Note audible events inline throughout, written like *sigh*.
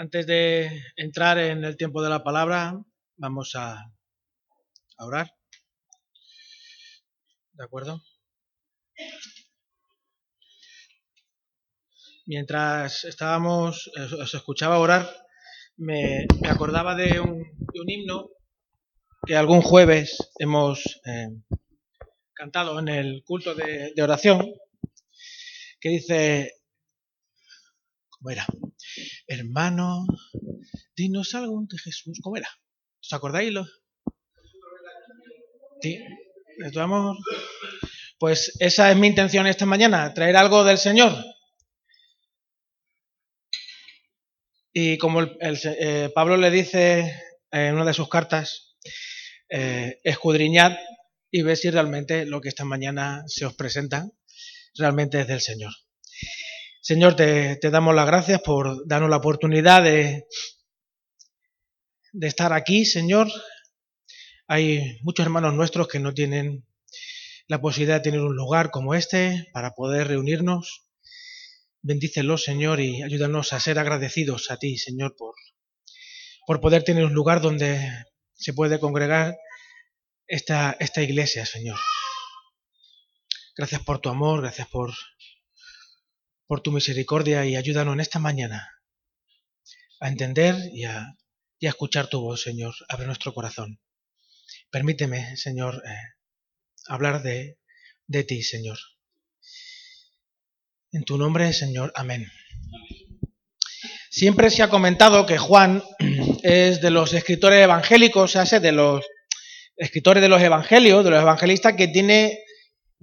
Antes de entrar en el tiempo de la palabra, vamos a, orar. ¿De acuerdo? Mientras estábamos, os escuchaba orar, me, acordaba de un, de un, himno que algún jueves hemos eh, cantado en el culto de, de oración, que dice, ¿cómo era? Hermano, dinos algo de Jesús, ¿cómo era? ¿Os acordáis? Lo? Sí. Pues esa es mi intención esta mañana, traer algo del Señor. Y como eh, Pablo le dice en una de sus cartas, eh, escudriñad y ver si realmente lo que esta mañana se os presenta realmente es del Señor. Señor, te, damos las gracias por darnos la oportunidad de, de estar aquí, Señor. Hay muchos hermanos nuestros que no tienen la posibilidad de tener un lugar como este para poder reunirnos. Bendícelos, Señor, y ayúdanos a ser agradecidos a ti, Señor, por, por poder tener un lugar donde se puede congregar esta, esta iglesia, Señor. Gracias por tu amor, gracias por, por tu misericordia y ayúdanos en esta mañana a entender y a, escuchar tu voz, Señor. Abre nuestro corazón. Permíteme, Señor, eh, hablar de, de ti, Señor. En tu nombre, Señor. Amén. Siempre se ha comentado que Juan *clears throat* es de los escritores evangélicos, se hace de los escritores de los evangelios, de los evangelistas, que tiene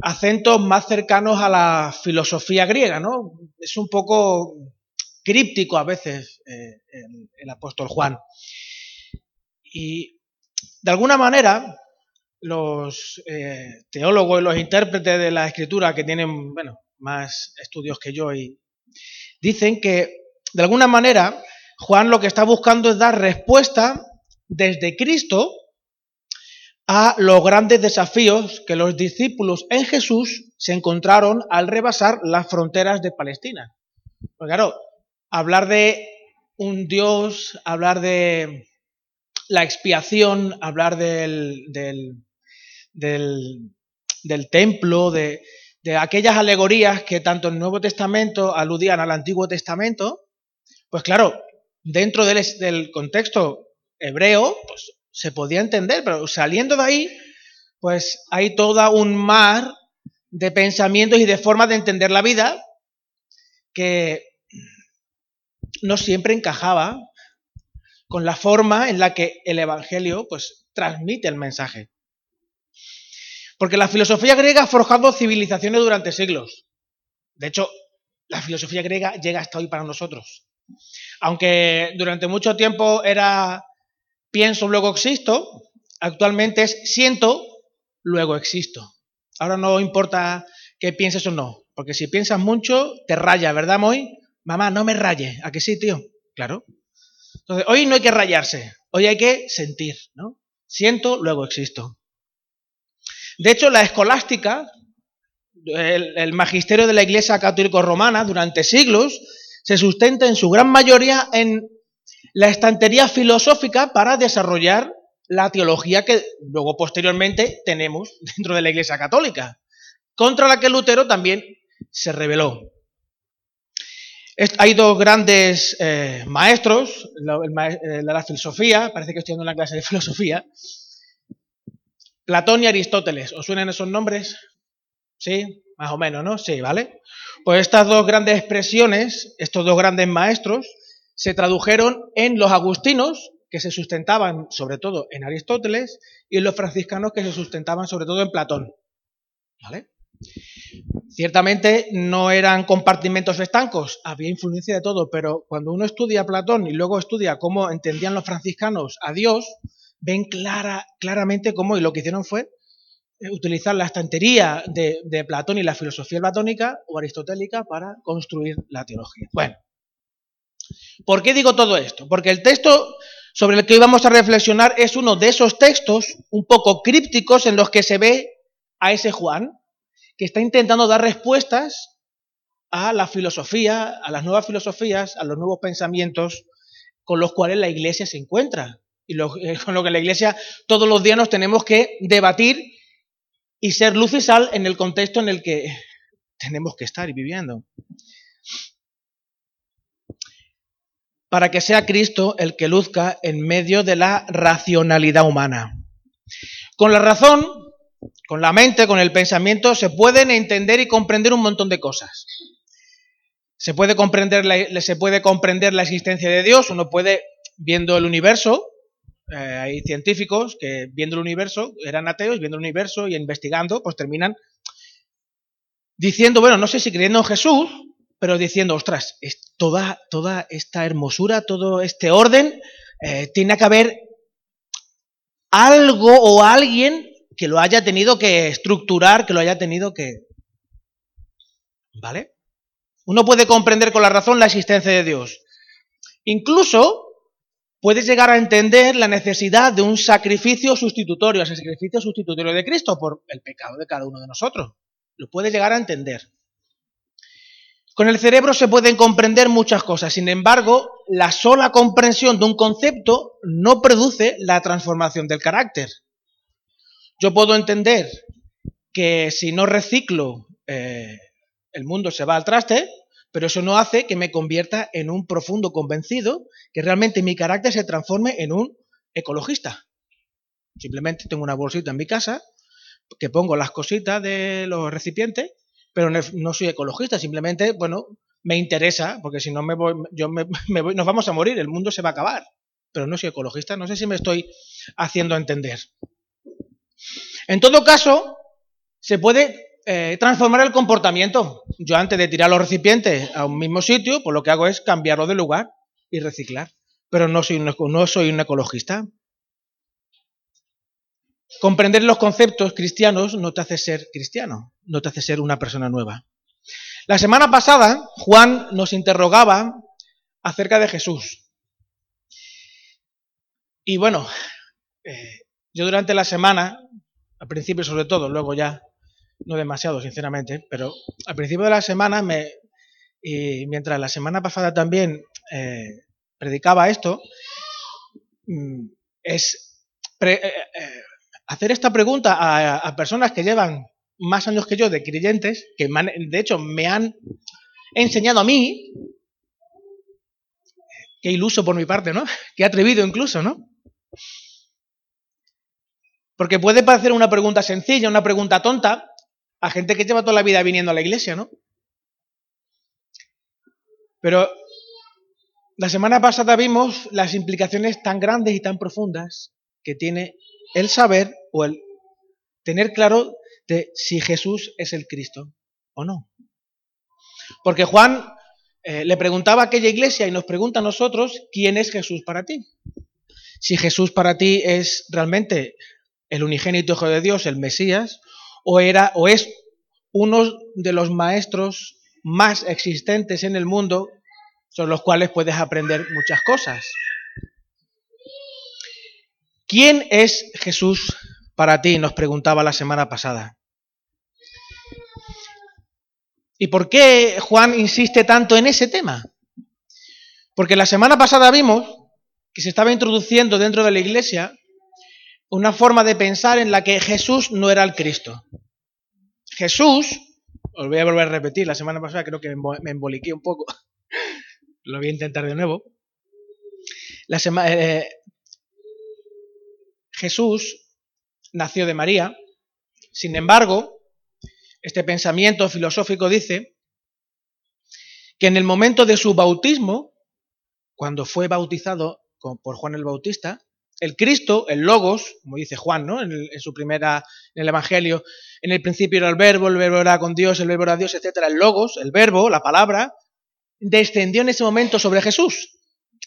acentos más cercanos a la filosofía griega, ¿no? Es un poco críptico a veces eh, el, apóstol Juan. Y de alguna manera, los eh, teólogos y los intérpretes de la escritura que tienen, bueno, más estudios que yo y dicen que de alguna manera Juan lo que está buscando es dar respuesta desde Cristo a los grandes desafíos que los discípulos en Jesús se encontraron al rebasar las fronteras de Palestina. Porque claro, hablar de un Dios, hablar de la expiación, hablar del, del, del, del templo, de, de, aquellas alegorías que tanto el Nuevo Testamento aludían al Antiguo Testamento, pues claro, dentro del, del contexto hebreo, pues se podía entender, pero saliendo de ahí, pues hay toda un mar de pensamientos y de formas de entender la vida que no siempre encajaba con la forma en la que el Evangelio pues, transmite el mensaje. Porque la filosofía griega ha forjado civilizaciones durante siglos. De hecho, la filosofía griega llega hasta hoy para nosotros. Aunque durante mucho tiempo era pienso, luego existo, actualmente es siento, luego existo. Ahora no importa que pienses o no, porque si piensas mucho, te raya, ¿verdad, Moy? Mamá, no me raye. ¿A que sí, tío? Claro. Entonces, hoy no hay que rayarse, hoy hay que sentir, ¿no? Siento, luego existo. De hecho, la escolástica, el, el magisterio de la Iglesia Católica Romana, durante siglos, se sustenta en su gran mayoría en la estantería filosófica para desarrollar la teología que luego posteriormente tenemos dentro de la Iglesia Católica, contra la que Lutero también se rebeló. Hay dos grandes eh, maestros la, la filosofía, parece que estoy dando una clase de *laughs* filosofía, Platón y Aristóteles. ¿Os suenan esos nombres? ¿Sí? Más o menos, ¿no? Sí, ¿vale? Pues estas dos grandes expresiones, estos dos grandes maestros, se tradujeron en los agustinos, que se sustentaban sobre todo en Aristóteles, y en los franciscanos, que se sustentaban sobre todo en Platón. ¿Vale? Ciertamente no eran compartimentos estancos, había influencia de todo, pero cuando uno estudia Platón y luego estudia cómo entendían los franciscanos a Dios, ven clara, claramente cómo, y lo que hicieron fue utilizar la estantería de, de Platón y la filosofía platónica o aristotélica para construir la teología. Bueno, ¿por qué digo todo esto? Porque el texto sobre el que hoy vamos a reflexionar es uno de esos textos un poco crípticos en los que se ve a ese Juan que está intentando dar respuestas a la filosofía, a las nuevas filosofías, a los nuevos pensamientos con los cuales la iglesia se encuentra y eh, con lo que la iglesia todos los días nos tenemos que debatir y ser luz y sal en el contexto en el que tenemos que estar y viviendo. Para que sea Cristo el que luzca en medio de la racionalidad humana. Con la razón, con la mente, con el pensamiento, se pueden entender y comprender un montón de cosas. Se puede comprender la, existencia de Dios, uno puede, viendo el universo, eh, hay científicos que viendo el universo, eran ateos, viendo el universo y investigando, pues terminan diciendo, bueno, no sé si creyendo en Jesús, pero diciendo, ostras, toda esta hermosura, todo este orden, eh, tiene que haber algo o alguien que lo haya tenido que estructurar, que lo haya tenido que... ¿Vale? Uno puede comprender con la razón la existencia de Dios. Incluso puedes llegar a entender la necesidad de un sacrificio sustitutorio, el sacrificio sustitutorio de Cristo por el pecado de cada uno de nosotros. Lo puedes llegar a entender. Con el cerebro se pueden comprender muchas cosas, sin embargo, la sola comprensión de un concepto no produce la transformación del carácter. Yo puedo entender que si no reciclo, eh, el mundo se va al traste, pero eso no hace que me convierta en un profundo convencido, que realmente mi carácter se transforme en un ecologista. Simplemente tengo una bolsita en mi casa que pongo las cositas de los recipientes, pero no soy ecologista, simplemente, bueno, me interesa, porque si no me voy, yo *laughs* me, voy, nos vamos a morir, el mundo se va a acabar, pero no soy ecologista, no sé si me estoy haciendo entender. En todo caso, se puede eh, transformar el comportamiento. Yo antes de tirar los recipientes a un mismo sitio, pues lo que hago es cambiarlo de lugar y reciclar. Pero no soy no soy un ecologista. Comprender los conceptos cristianos no te hace ser cristiano, no te hace ser una persona nueva. La semana pasada, Juan nos interrogaba acerca de Jesús. Y bueno, eh, yo durante la semana, al principio sobre todo, luego ya no demasiado, sinceramente, pero al principio de la semana, me, y mientras la semana pasada también eh, predicaba esto, mm, es eh, hacer esta pregunta a, personas que llevan más años que yo de creyentes, que de hecho me han enseñado a mí, qué iluso por mi parte, ¿no? *laughs* Qué atrevido incluso, ¿no? Porque puede parecer una pregunta sencilla, una pregunta tonta, a gente que lleva toda la vida viniendo a la iglesia, ¿no? Pero la semana pasada vimos las implicaciones tan grandes y tan profundas que tiene el saber o el tener claro de si Jesús es el Cristo o no. Porque Juan eh, le preguntaba a aquella iglesia y nos pregunta a nosotros, ¿quién es Jesús para ti? Si Jesús para ti es realmente el unigénito Hijo de Dios, el Mesías, o, era, o es uno de los maestros más existentes en el mundo, son los cuales puedes aprender muchas cosas. ¿Quién es Jesús para ti? Nos preguntaba la semana pasada. ¿Y por qué Juan insiste tanto en ese tema? Porque la semana pasada vimos que se estaba introduciendo dentro de la iglesia una forma de pensar en la que Jesús no era el Cristo. Jesús, os voy a volver a repetir, la semana pasada creo que me emboliqué un poco, *laughs* lo voy a intentar de nuevo. La eh, Jesús nació de María, sin embargo, este pensamiento filosófico dice que en el momento de su bautismo, cuando fue bautizado por Juan el Bautista, el Cristo, el Logos, como dice Juan, ¿no? En, su primera, en el Evangelio, en el principio era el verbo, el verbo era con Dios, el verbo era Dios, etcétera. El Logos, el verbo, la palabra, descendió en ese momento sobre Jesús.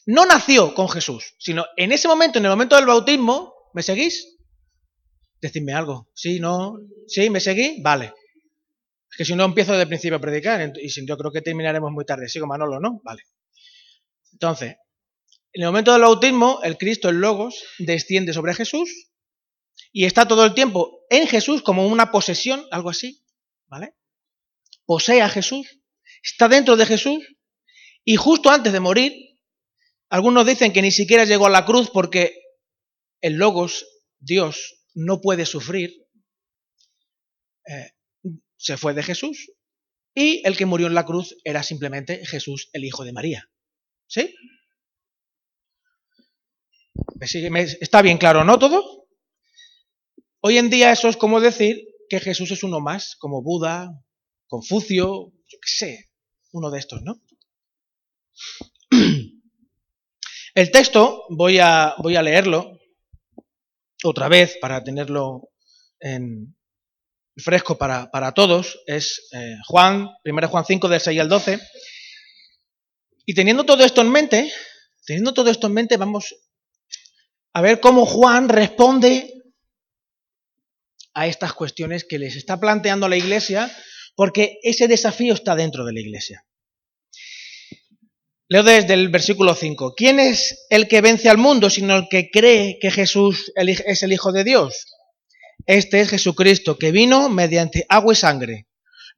No nació con Jesús, sino en ese momento, en el momento del bautismo, ¿me seguís? Decidme algo. ¿Sí? ¿No? ¿Sí? ¿Me seguís? Vale. Es que si no empiezo de principio a predicar, y yo creo que terminaremos muy tarde. Sigo Manolo, ¿no? Vale. Entonces, en el momento del bautismo, el Cristo, el Logos, desciende sobre Jesús y está todo el tiempo en Jesús como una posesión, algo así, ¿vale? Posee a Jesús, está dentro de Jesús y justo antes de morir, Algunos dicen que ni siquiera llegó a la cruz porque el Logos, Dios, no puede sufrir. Eh, se fue de Jesús. Y el que murió en la cruz era simplemente Jesús, el Hijo de María. ¿Sí? ¿Está bien claro, no todo? Hoy en día eso es como decir que Jesús es uno más, como Buda, Confucio, yo qué sé, uno de estos, ¿no? *clears throat* El texto, voy a, voy a leerlo otra vez para tenerlo en, fresco para, todos, es eh, Juan, 1 Juan 5, del 6 al 12. Y teniendo todo esto en mente, teniendo todo esto en mente, vamos a ver cómo Juan responde a estas cuestiones que les está planteando la Iglesia, porque ese desafío está dentro de la Iglesia. Leo desde el versículo 5. ¿Quién es el que vence al mundo sino el que cree que Jesús es el Hijo de Dios? Este es Jesucristo, que vino mediante agua y sangre.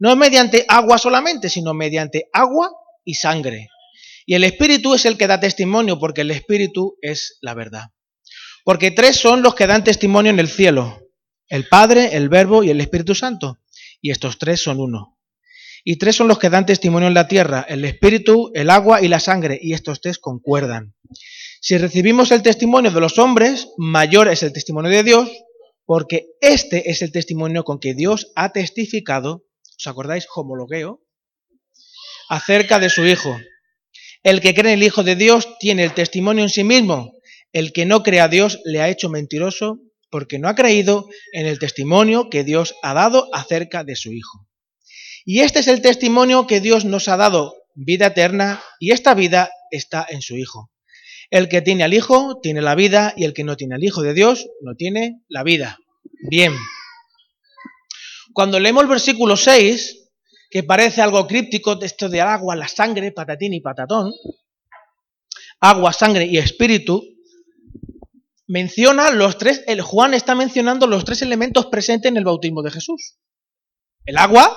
No mediante agua solamente, sino mediante agua y sangre. Y el Espíritu es el que da testimonio, porque el Espíritu es la verdad. Porque tres son los que dan testimonio en el cielo, el Padre, el Verbo y el Espíritu Santo. Y estos tres son uno. Y tres son los que dan testimonio en la tierra, el Espíritu, el agua y la sangre, y estos tres concuerdan. Si recibimos el testimonio de los hombres, mayor es el testimonio de Dios, porque este es el testimonio con que Dios ha testificado, ¿os acordáis? Homologueo, acerca de su Hijo. El que cree en el Hijo de Dios tiene el testimonio en sí mismo. El que no cree a Dios le ha hecho mentiroso porque no ha creído en el testimonio que Dios ha dado acerca de su Hijo. Y este es el testimonio que Dios nos ha dado, vida eterna, y esta vida está en su Hijo. El que tiene al Hijo tiene la vida y el que no tiene al Hijo de Dios no tiene la vida. Bien. Cuando leemos el versículo 6, que parece algo críptico, esto de agua, la sangre, patatín y patatón, agua, sangre y espíritu, menciona los tres, el Juan está mencionando los tres elementos presentes en el bautismo de Jesús. El agua,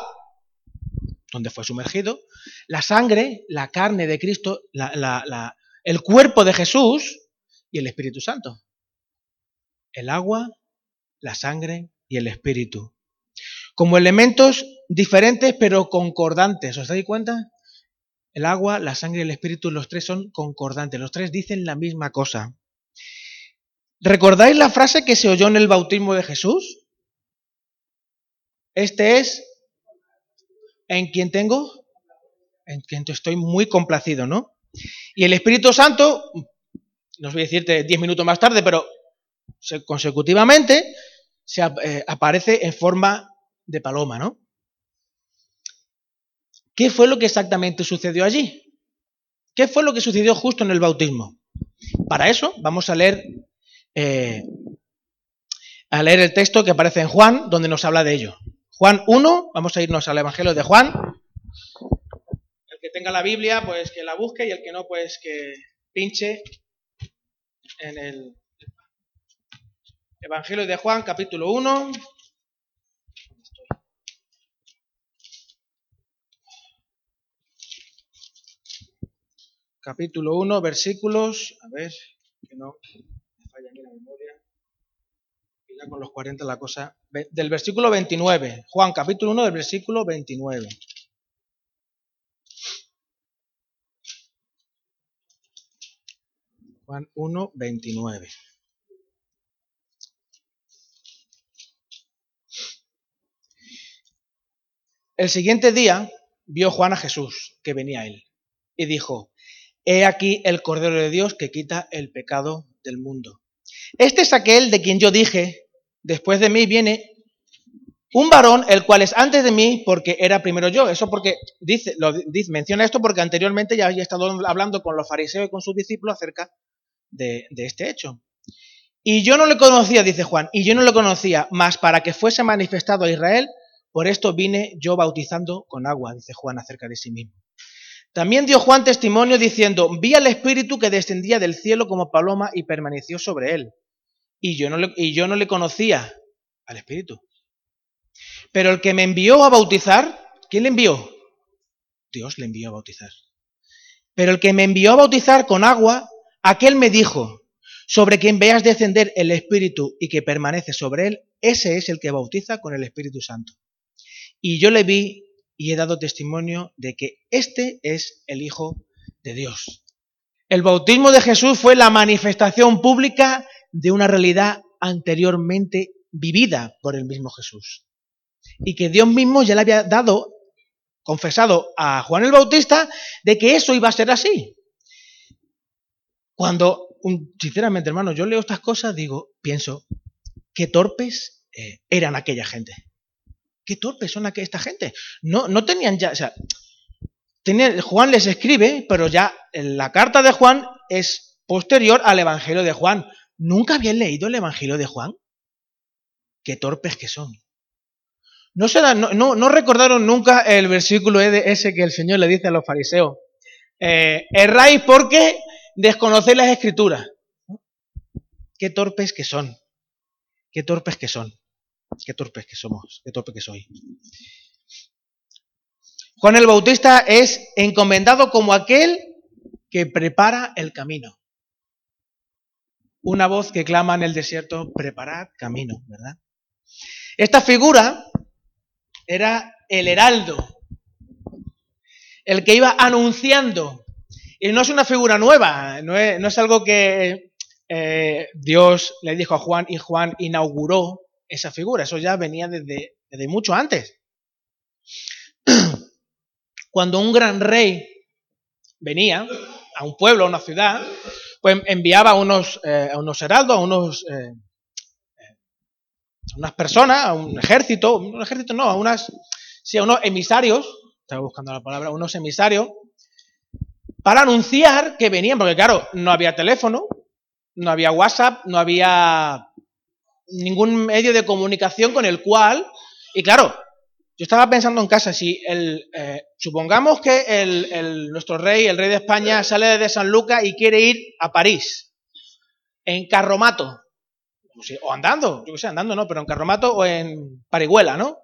donde fue sumergido, la sangre, la carne de Cristo, el cuerpo de Jesús y el Espíritu Santo. El agua, la sangre y el Espíritu. Como elementos diferentes pero concordantes. ¿Os dais cuenta? El agua, la sangre y el Espíritu, los tres son concordantes. Los tres dicen la misma cosa. ¿Recordáis la frase que se oyó en el bautismo de Jesús? Este es en quien tengo, en quien estoy muy complacido, ¿no? Y el Espíritu Santo, no os voy a decirte diez minutos más tarde, pero consecutivamente se eh, aparece en forma de paloma, ¿no? ¿Qué fue lo que exactamente sucedió allí? ¿Qué fue lo que sucedió justo en el bautismo? Para eso vamos a leer eh, a leer el texto que aparece en Juan, donde nos habla de ello. Juan 1, vamos a irnos al Evangelio de Juan. El que tenga la Biblia, pues que la busque y el que no, pues que pinche en el Evangelio de Juan, capítulo 1. Capítulo 1, versículos, a ver, que no la memoria. Ya con los 40 la cosa. Del versículo 29. Juan, capítulo 1, del versículo 29. Juan 1, 29. El siguiente día vio Juan a Jesús, que venía a él, y dijo, He aquí el Cordero de Dios que quita el pecado del mundo. Este es aquel de quien yo dije, después de mí viene un varón, el cual es antes de mí, porque era primero yo. Eso porque dice, lo dice, menciona esto porque anteriormente ya había estado hablando con los fariseos y con sus discípulos acerca de, de este hecho. Y yo no le conocía, dice Juan, y yo no le conocía, más para que fuese manifestado a Israel, por esto vine yo bautizando con agua, dice Juan acerca de sí mismo. También dio Juan testimonio diciendo, vi al Espíritu que descendía del cielo como paloma y permaneció sobre él. Y yo no le, y yo no le conocía al Espíritu. Pero el que me envió a bautizar, ¿quién le envió? Dios le envió a bautizar. Pero el que me envió a bautizar con agua, Aquel me dijo, sobre quien veas descender el Espíritu y que permanece sobre él, ese es el que bautiza con el Espíritu Santo. Y yo le vi y he dado testimonio de que este es el Hijo de Dios. El bautismo de Jesús fue la manifestación pública de una realidad anteriormente vivida por el mismo Jesús. Y que Dios mismo ya le había dado, confesado a Juan el Bautista, de que eso iba a ser así. Cuando, sinceramente, hermano, yo leo estas cosas, digo, pienso, qué torpes eh, eran aquella gente. Qué torpes son esta gente. No, no tenían ya, o sea, Juan les escribe, pero ya la carta de Juan es posterior al Evangelio de Juan. ¿Nunca habían leído el Evangelio de Juan? Qué torpes que son. No, no, no, recordaron nunca el versículo ese que el Señor le dice a los fariseos. Eh, erráis porque desconocéis las escrituras. Qué torpes que son. Qué torpes que son. Qué torpes que somos. Qué torpes que soy. Juan el Bautista es encomendado como aquel que prepara el camino. Una voz que clama en el desierto, preparad camino, ¿verdad? Esta figura era el heraldo, el que iba anunciando. Y no es una figura nueva, no es, algo que eh, Dios le dijo a Juan y Juan inauguró esa figura, eso ya venía desde, desde mucho antes. Cuando un gran rey venía a un pueblo, a una ciudad, pues enviaba a unos, eh, unos heraldos, a unos eh, unas personas, a un ejército, un ejército no, a unas, sí, a unos emisarios, estaba buscando la palabra, unos emisarios, para anunciar que venían, porque claro, no había teléfono, no había WhatsApp, no había ningún medio de comunicación con el cual, y claro, yo estaba pensando en casa, si el, eh, supongamos que el, nuestro rey, el rey de España, sale de San Lucas y quiere ir a París, en carromato, o andando, yo qué sé, andando no, pero en carromato o en parihuela, ¿no?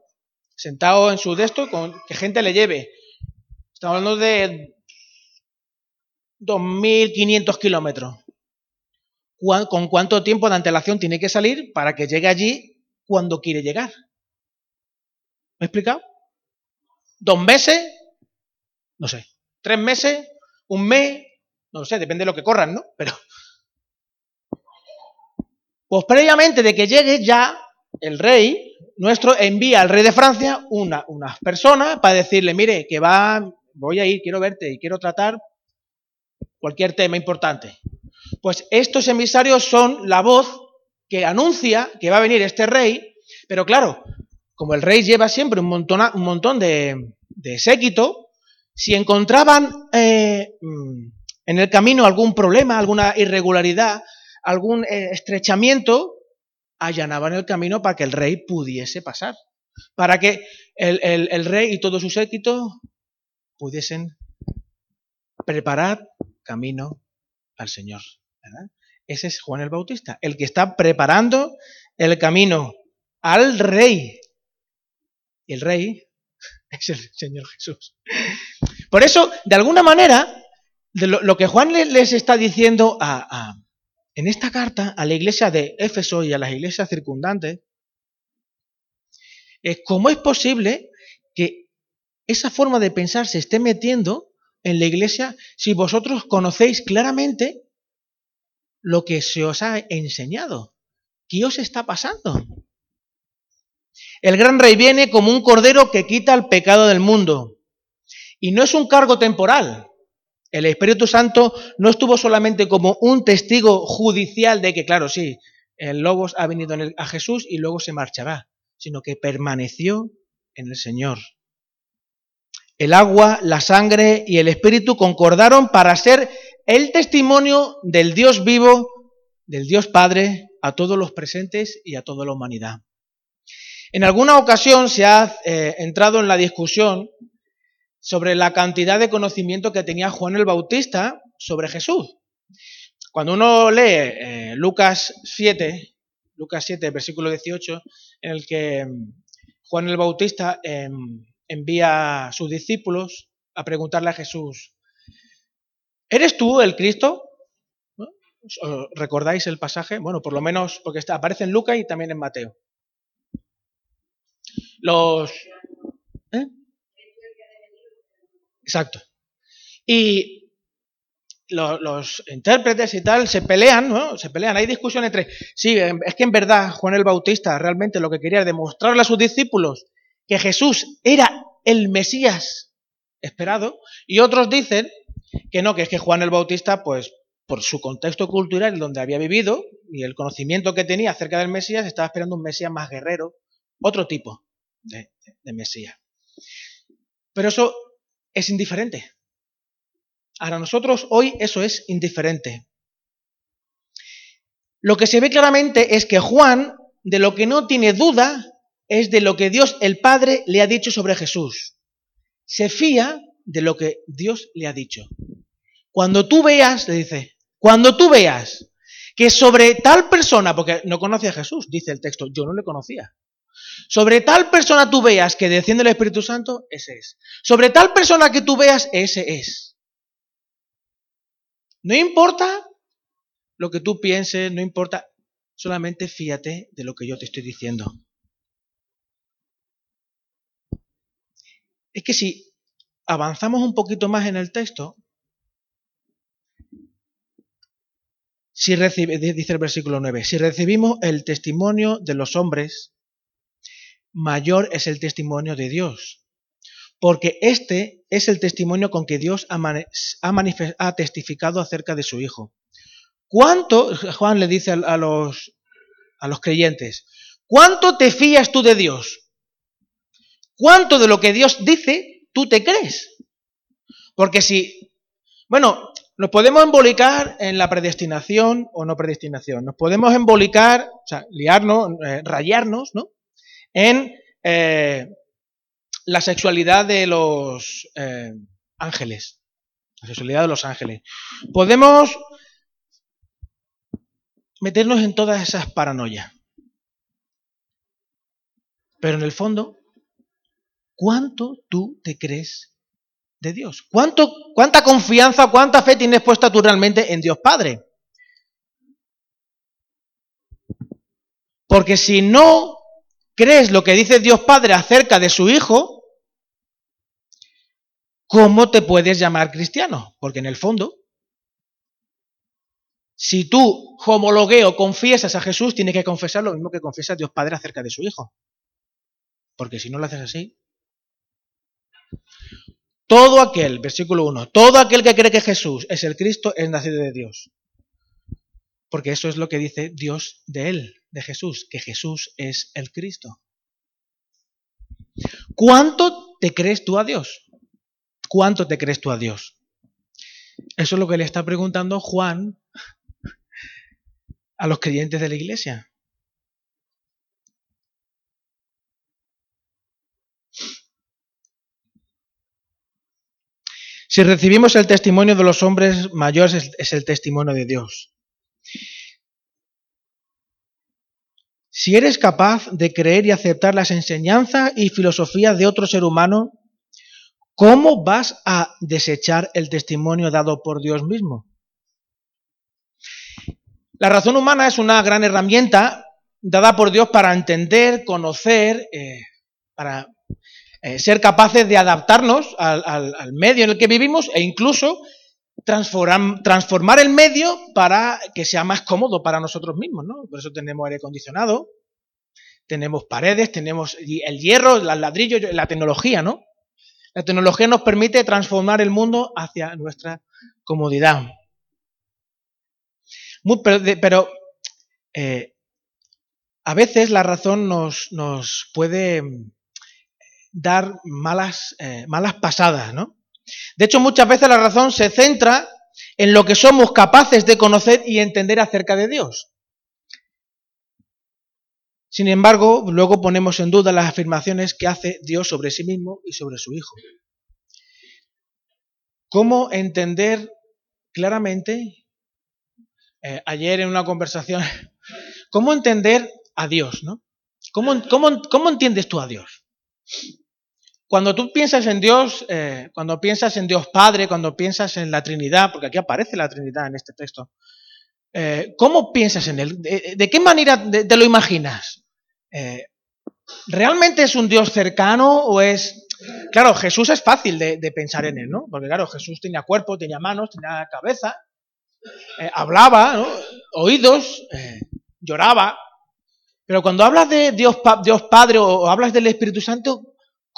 Sentado en su desto con que gente le lleve. Estamos hablando de 2.500 kilómetros. ¿Con cuánto tiempo de antelación tiene que salir para que llegue allí cuando quiere llegar? ¿Me he explicado? ¿Dos meses? No sé. ¿Tres meses? ¿Un mes? No sé, depende de lo que corran, ¿no? Pero pues previamente de que llegue ya, el rey nuestro envía al rey de Francia una, unas personas para decirle, mire, que va, voy a ir, quiero verte y quiero tratar cualquier tema importante. Pues estos emisarios son la voz que anuncia que va a venir este rey, pero claro, como el rey lleva siempre un montón, de, séquito, si encontraban eh, mm, en el camino algún problema, alguna irregularidad, algún eh, estrechamiento, allanaban el camino para que el rey pudiese pasar, para que el, rey y todo su séquito pudiesen preparar camino al Señor. Ese es Juan el Bautista, el que está preparando el camino al rey. El rey *laughs* es el Señor Jesús. Por eso, de alguna manera, lo, que Juan les está diciendo en esta carta a la iglesia de Éfeso y a las iglesias circundantes, es cómo es posible que esa forma de pensar se esté metiendo en la iglesia si vosotros conocéis claramente lo que se os ha enseñado. ¿Qué os está pasando? El gran rey viene como un cordero que quita el pecado del mundo. Y no es un cargo temporal, el Espíritu Santo no estuvo solamente como un testigo judicial de que, claro, sí, el Lobos ha venido a Jesús y luego se marchará, sino que permaneció en el Señor. El agua, la sangre y el Espíritu concordaron para ser el testimonio del Dios vivo, del Dios Padre, a todos los presentes y a toda la humanidad. En alguna ocasión se ha eh, entrado en la discusión sobre la cantidad de conocimiento que tenía Juan el Bautista sobre Jesús. Cuando uno lee eh, Lucas 7, Lucas 7, versículo 18, en el que mm, Juan el Bautista em, envía a sus discípulos a preguntarle a Jesús, ¿eres tú el Cristo? ¿Recordáis el pasaje? Bueno, por lo menos porque está, aparece en Lucas y también en Mateo. Los... ¿eh? Exacto. Y los, intérpretes y tal se pelean, ¿no? Se pelean, hay discusión entre... Sí, es que en verdad Juan el Bautista realmente lo que quería era demostrarle a sus discípulos que Jesús era el Mesías esperado, y otros dicen que no, que es que Juan el Bautista, pues por su contexto cultural donde había vivido y el conocimiento que tenía acerca del Mesías, estaba esperando un Mesías más guerrero, otro tipo de, Mesías. Pero eso es indiferente. Para nosotros hoy eso es indiferente. Lo que se ve claramente es que Juan, de lo que no tiene duda, es de lo que Dios el Padre le ha dicho sobre Jesús. Se fía de lo que Dios le ha dicho. Cuando tú veas, le dice, cuando tú veas que sobre tal persona, porque no conoce a Jesús, dice el texto, yo no le conocía. Sobre tal persona tú veas que desciende el Espíritu Santo, ese es. Sobre tal persona que tú veas, ese es. No importa lo que tú pienses, no importa, solamente fíjate de lo que yo te estoy diciendo. Es que si avanzamos un poquito más en el texto, si dice el versículo 9, si recibimos el testimonio de los hombres, mayor es el testimonio de Dios. Porque este es el testimonio con que Dios ha, ha testificado acerca de su Hijo. ¿Cuánto, Juan le dice a los, a los creyentes, cuánto te fías tú de Dios? ¿Cuánto de lo que Dios dice tú te crees? Porque si, bueno, nos podemos embolicar en la predestinación o no predestinación. Nos podemos embolicar, o sea, liarnos, eh, rayarnos, ¿no? En eh, la sexualidad de los eh, ángeles. La sexualidad de los ángeles. Podemos meternos en todas esas paranoias. Pero en el fondo, ¿cuánto tú te crees de Dios? ¿Cuánto, ¿Cuánta confianza, cuánta fe tienes puesta tú realmente en Dios Padre? Porque si no crees lo que dice Dios Padre acerca de su Hijo, ¿cómo te puedes llamar cristiano? Porque en el fondo, si tú homologueo confiesas a Jesús, tienes que confesar lo mismo que confiesa Dios Padre acerca de su Hijo. Porque si no lo haces así, todo aquel, versículo 1, todo aquel que cree que Jesús es el Cristo es nacido de Dios. Porque eso es lo que dice Dios de él, de Jesús, que Jesús es el Cristo. ¿Cuánto te crees tú a Dios? ¿Cuánto te crees tú a Dios? Eso es lo que le está preguntando Juan a los creyentes de la iglesia. Si recibimos el testimonio de los hombres mayores es el testimonio de Dios. Si eres capaz de creer y aceptar las enseñanzas y filosofías de otro ser humano, ¿cómo vas a desechar el testimonio dado por Dios mismo? La razón humana es una gran herramienta dada por Dios para entender, conocer, eh, para eh, ser capaces de adaptarnos al, medio en el que vivimos e incluso transformar, el medio para que sea más cómodo para nosotros mismos, ¿no? Por eso tenemos aire acondicionado, tenemos paredes, tenemos el hierro, los ladrillos, la tecnología, ¿no? La tecnología nos permite transformar el mundo hacia nuestra comodidad. pero, eh, a veces la razón nos, puede dar malas, eh, malas pasadas, ¿no? De hecho, muchas veces la razón se centra en lo que somos capaces de conocer y entender acerca de Dios. Sin embargo, luego ponemos en duda las afirmaciones que hace Dios sobre sí mismo y sobre su Hijo. ¿Cómo entender claramente, eh, ayer en una conversación, *laughs* cómo entender a Dios, ¿no? ¿Cómo, cómo, cómo entiendes tú a Dios? Cuando tú piensas en Dios, eh, cuando piensas en Dios Padre, cuando piensas en la Trinidad, porque aquí aparece la Trinidad en este texto, eh, ¿cómo piensas en él? ¿De, qué manera te, lo imaginas? Eh, ¿Realmente es un Dios cercano o es... Claro, Jesús es fácil de, pensar en él, ¿no? Porque claro, Jesús tenía cuerpo, tenía manos, tenía cabeza, hablaba, oídos, lloraba. Pero cuando hablas de Dios Padre o, hablas del Espíritu Santo,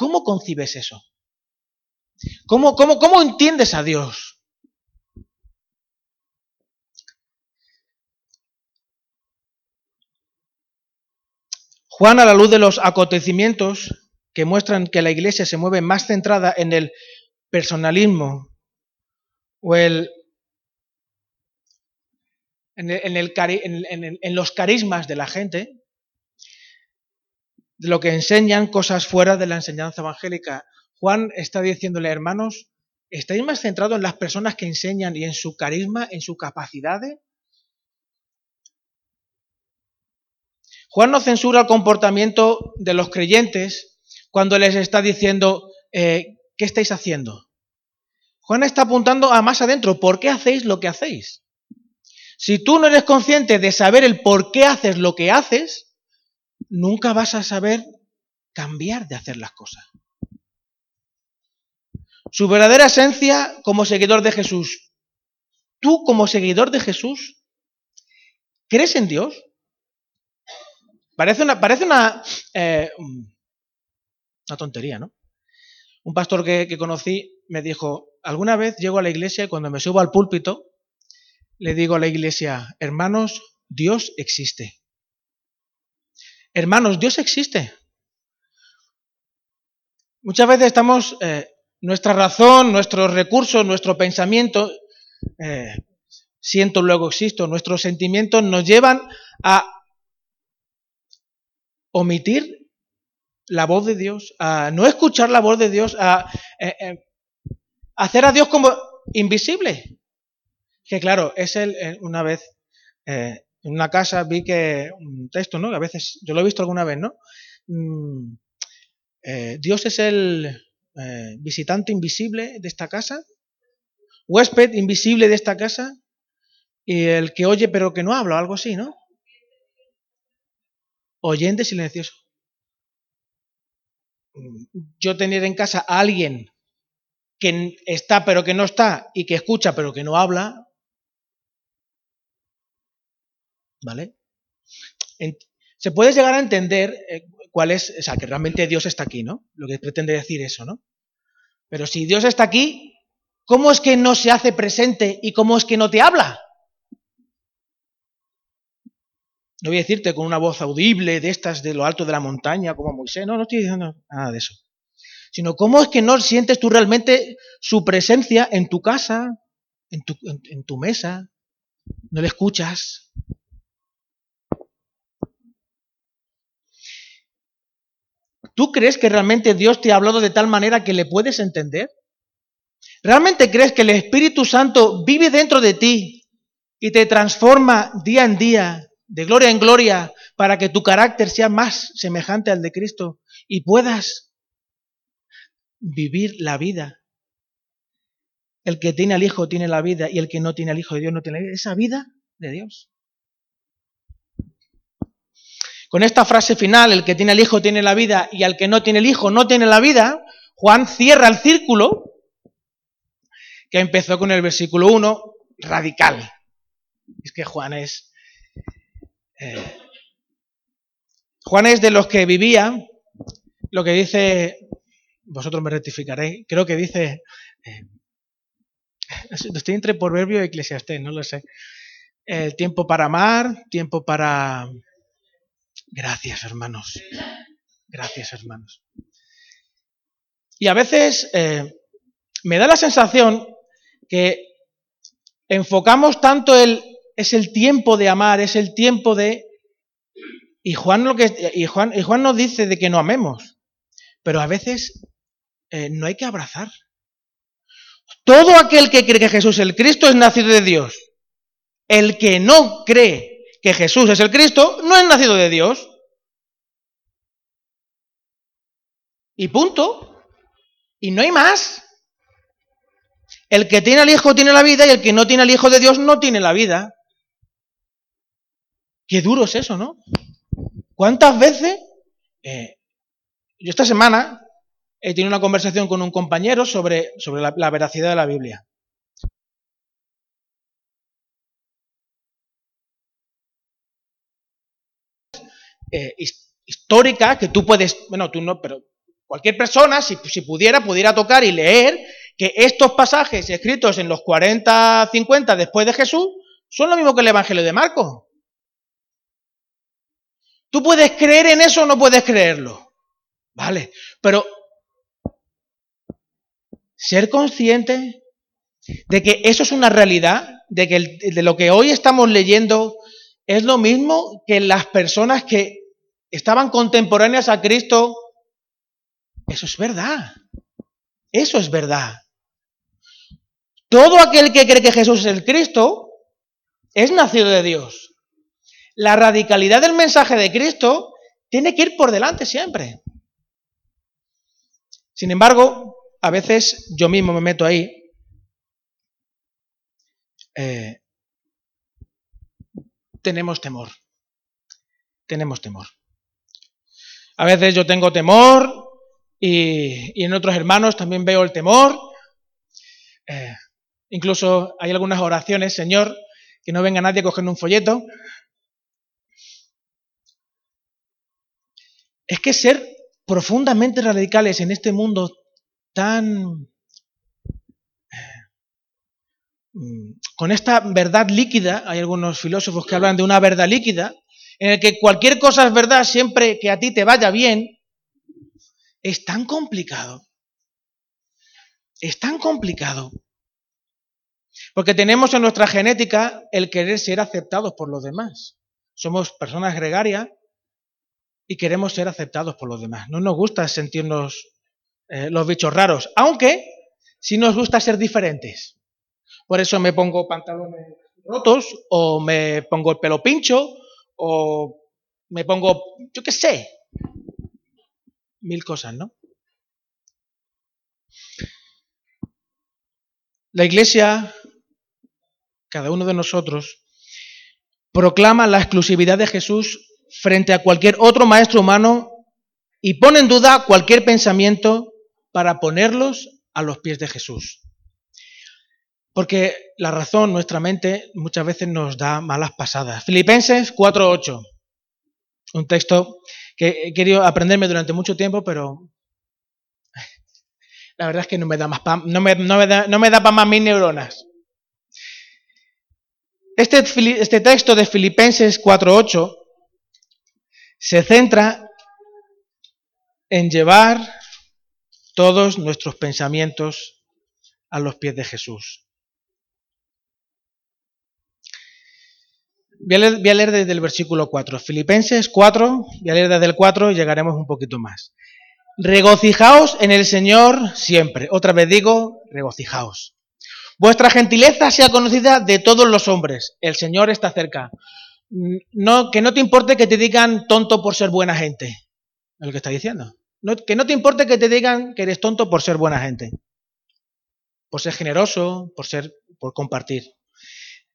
¿cómo concibes eso? ¿Cómo, cómo, cómo entiendes a Dios? Juan, a la luz de los acontecimientos que muestran que la Iglesia se mueve más centrada en el personalismo o el, en, los carismas de la gente, lo que enseñan cosas fuera de la enseñanza evangélica. Juan está diciéndole, hermanos, ¿estáis más centrados en las personas que enseñan y en su carisma, en sus capacidades? Juan no censura el comportamiento de los creyentes cuando les está diciendo, eh, ¿qué estáis haciendo? Juan está apuntando a más adentro, ¿por qué hacéis lo que hacéis? Si tú no eres consciente de saber el por qué haces lo que haces, nunca vas a saber cambiar de hacer las cosas. Su verdadera esencia como seguidor de Jesús. Tú como seguidor de Jesús, ¿crees en Dios? Parece una, parece una, eh, una tontería, ¿no? Un pastor que, que conocí me dijo, alguna vez llego a la iglesia y cuando me subo al púlpito, le digo a la iglesia, hermanos, Dios existe. Hermanos, Dios existe. Muchas veces estamos, eh, nuestra razón, nuestros recursos, nuestro pensamiento, eh, siento luego existo, nuestros sentimientos nos llevan a omitir la voz de Dios, a no escuchar la voz de Dios, a eh, hacer a Dios como invisible. Que claro, es el, una vez en una casa vi que un texto, ¿no? a veces yo lo he visto alguna vez, ¿no? Mm, Dios es el visitante invisible de esta casa, huésped invisible de esta casa y el que oye pero que no habla, algo así, ¿no? oyente silencioso. Yo tener en casa a alguien que está pero que no está y que escucha pero que no habla, ¿vale? Se puede llegar a entender eh, cuál es, o sea, que realmente Dios está aquí, ¿no? Lo que pretende decir eso, ¿no? Pero si Dios está aquí, ¿cómo es que no se hace presente y cómo es que no te habla? No voy a decirte con una voz audible de estas de lo alto de la montaña como Moisés, no, no estoy diciendo nada de eso. Sino cómo es que no sientes tú realmente su presencia en tu casa, en tu, en tu mesa, no le escuchas. ¿Tú crees que realmente Dios te ha hablado de tal manera que le puedes entender? ¿Realmente crees que el Espíritu Santo vive dentro de ti y te transforma día en día de gloria en gloria, para que tu carácter sea más semejante al de Cristo y puedas vivir la vida. El que tiene al Hijo tiene la vida y el que no tiene al Hijo de Dios no tiene la vida. Esa vida de Dios. Con esta frase final, el que tiene al Hijo tiene la vida y al que no tiene el Hijo no tiene la vida, Juan cierra el círculo que empezó con el versículo 1, radical. Es que Juan es eh, Juan es de los que vivía lo que dice, vosotros me rectificaréis, creo que dice, eh, *laughs* estoy entre proverbio y eclesiastés, no lo sé. El tiempo para amar, tiempo para... Gracias, hermanos. Gracias, hermanos. Y a veces eh, me da la sensación que enfocamos tanto el es el tiempo de amar, es el tiempo de... Y Juan, lo que, y Juan, y Juan nos dice de que no amemos, pero a veces eh, no hay que abrazar. Todo aquel que cree que Jesús es el Cristo es nacido de Dios. El que no cree que Jesús es el Cristo no es nacido de Dios. Y punto. Y no hay más. El que tiene al Hijo tiene la vida y el que no tiene al Hijo de Dios no tiene la vida. Qué duro es eso, ¿no? ¿Cuántas veces? Eh, yo esta semana he tenido una conversación con un compañero sobre, sobre la, veracidad de la Biblia. Eh, histórica que tú puedes, bueno, tú no, pero cualquier persona, si, si, pudiera, pudiera tocar y leer que estos pasajes escritos en los 40, 50 después de Jesús son lo mismo que el Evangelio de Marcos. ¿Tú puedes creer en eso o no puedes creerlo? Vale, pero ser consciente de que eso es una realidad, de que de lo que hoy estamos leyendo es lo mismo que las personas que estaban contemporáneas a Cristo, eso es verdad. Eso es verdad. Todo aquel que cree que Jesús es el Cristo es nacido de Dios. La radicalidad del mensaje de Cristo tiene que ir por delante siempre. Sin embargo, a veces yo mismo me meto ahí. Eh, tenemos temor. Tenemos temor. A veces yo tengo temor y, en otros hermanos también veo el temor. Eh, incluso hay algunas oraciones, Señor, que no venga nadie cogiendo un folleto. Es que ser profundamente radicales en este mundo tan... Mm, con esta verdad líquida, hay algunos filósofos que hablan de una verdad líquida, en el que cualquier cosa es verdad siempre que a ti te vaya bien, es tan complicado. Es tan complicado. Porque tenemos en nuestra genética el querer ser aceptados por los demás. Somos personas gregarias y queremos ser aceptados por los demás. No nos gusta sentirnos eh, los bichos raros, aunque sí nos gusta ser diferentes. Por eso me pongo pantalones rotos o me pongo el pelo pincho o me pongo, yo qué sé, mil cosas, ¿no? La iglesia, cada uno de nosotros, proclama la exclusividad de Jesús frente a cualquier otro maestro humano y pone en duda cualquier pensamiento para ponerlos a los pies de Jesús. Porque la razón, nuestra mente, muchas veces nos da malas pasadas. Filipenses 4.8, un texto que he querido aprenderme durante mucho tiempo, pero *laughs* la verdad es que no me da, más no me, da, no me da más mis neuronas. Este, este texto de Filipenses 4.8 se centra en llevar todos nuestros pensamientos a los pies de Jesús. Voy a, leer, desde el versículo 4. Filipenses 4, voy a leer desde el 4 y llegaremos un poquito más. Regocijaos en el Señor siempre. Otra vez digo, regocijaos. Vuestra gentileza sea conocida de todos los hombres. El Señor está cerca. No, que no te importe que te digan tonto por ser buena gente. Es lo que está diciendo. que no te importe que te digan que eres tonto por ser buena gente. Por ser generoso, por ser, por compartir.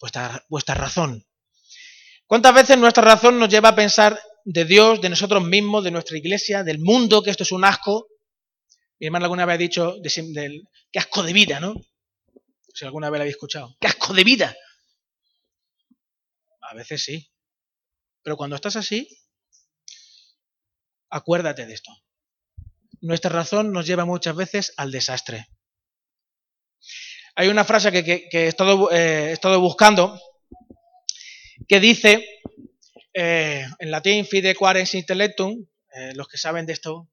vuestra, razón. ¿Cuántas veces nuestra razón nos lleva a pensar de Dios, de nosotros mismos, de nuestra iglesia, del mundo, que esto es un asco? Mi hermano alguna vez ha dicho, de, qué asco de vida, ¿no? Si alguna vez lo habéis escuchado. ¡Qué asco de vida! A veces sí. Pero cuando estás así, acuérdate de esto. Nuestra razón nos lleva muchas veces al desastre. Hay una frase que, he, estado, eh, buscando que dice, eh, en latín, fide quares intellectum, eh, los que saben de esto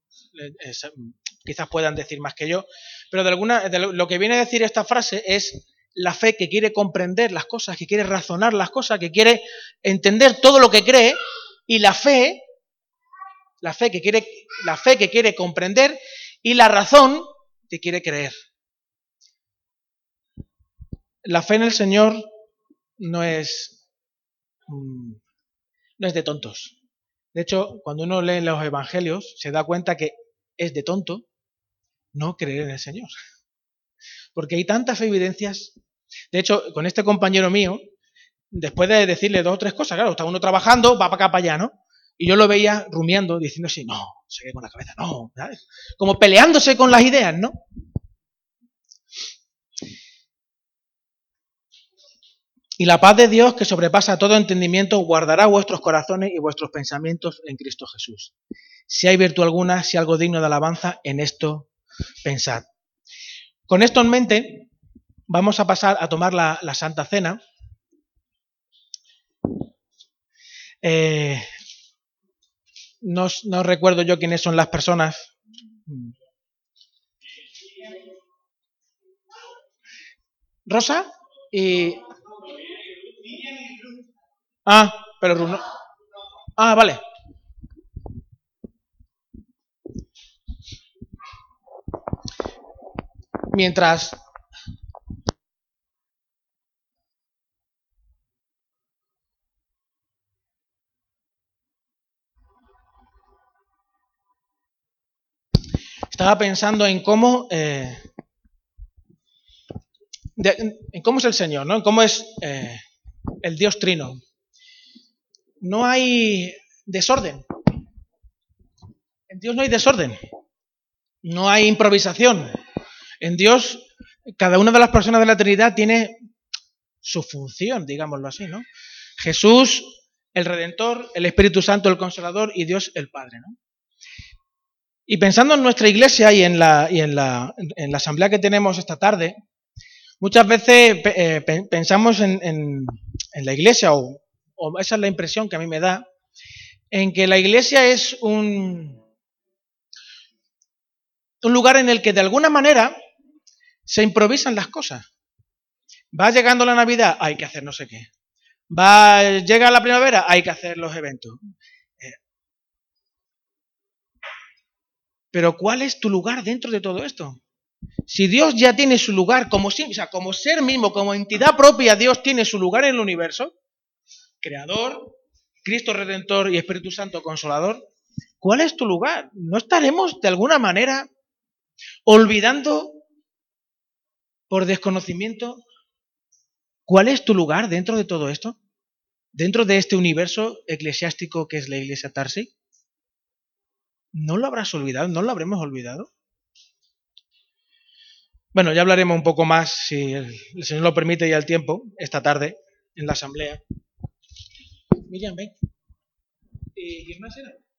quizás puedan decir más que yo, pero de, alguna, lo que viene a decir esta frase es la fe que quiere comprender las cosas, que quiere razonar las cosas, que quiere entender todo lo que cree, y la fe, la fe que quiere, la fe que quiere comprender y la razón que quiere creer. La fe en el Señor no es, mm, no es de tontos. De hecho, cuando uno lee los evangelios, se da cuenta que es de tonto no creer en el Señor. *laughs* Porque hay tantas evidencias. De hecho, con este compañero mío, después de decirle dos o tres cosas, claro, está uno trabajando, va para acá, para allá, ¿no? Y yo lo veía rumiando, diciendo así, no, se con la cabeza, no, ¿sabes? Como peleándose con las ideas, ¿no? Y la paz de Dios, que sobrepasa todo entendimiento, guardará vuestros corazones y vuestros pensamientos en Cristo Jesús. Si hay virtud alguna, si algo digno de alabanza, en esto pensad. Con esto en mente, vamos a pasar a tomar la, Santa Cena. Eh, no, no recuerdo yo quiénes son las personas. Rosa y Ah, pero Runo. Ah, vale. Mientras estaba pensando en cómo eh, en cómo es el Señor, ¿no? En cómo es eh, el Dios Trino no hay desorden. En Dios no hay desorden. No hay improvisación. En Dios, cada una de las personas de la Trinidad tiene su función, digámoslo así, ¿no? Jesús, el Redentor, el Espíritu Santo, el Consolador y Dios, el Padre. Y pensando en nuestra iglesia y en la, y en la, en la asamblea que tenemos esta tarde, muchas veces eh, pensamos en, en, en la iglesia o o esa es la impresión que a mí me da, en que la iglesia es un, un lugar en el que de alguna manera se improvisan las cosas. Va llegando la Navidad, hay que hacer no sé qué. Va, llega la primavera, hay que hacer los eventos. Eh, pero ¿cuál es tu lugar dentro de todo esto? Si Dios ya tiene su lugar como, o sea, como ser mismo, como entidad propia, Dios tiene su lugar en el universo, Creador, Cristo Redentor y Espíritu Santo Consolador, ¿cuál es tu lugar? ¿No estaremos de alguna manera olvidando por desconocimiento cuál es tu lugar dentro de todo esto? ¿Dentro de este universo eclesiástico que es la iglesia Tarsi? ¿No lo habrás olvidado? ¿No lo habremos olvidado? Bueno, ya hablaremos un poco más, si el Señor lo permite ya el tiempo, esta tarde, en la asamblea. Miriam, ven. Eh, ¿Quién más era?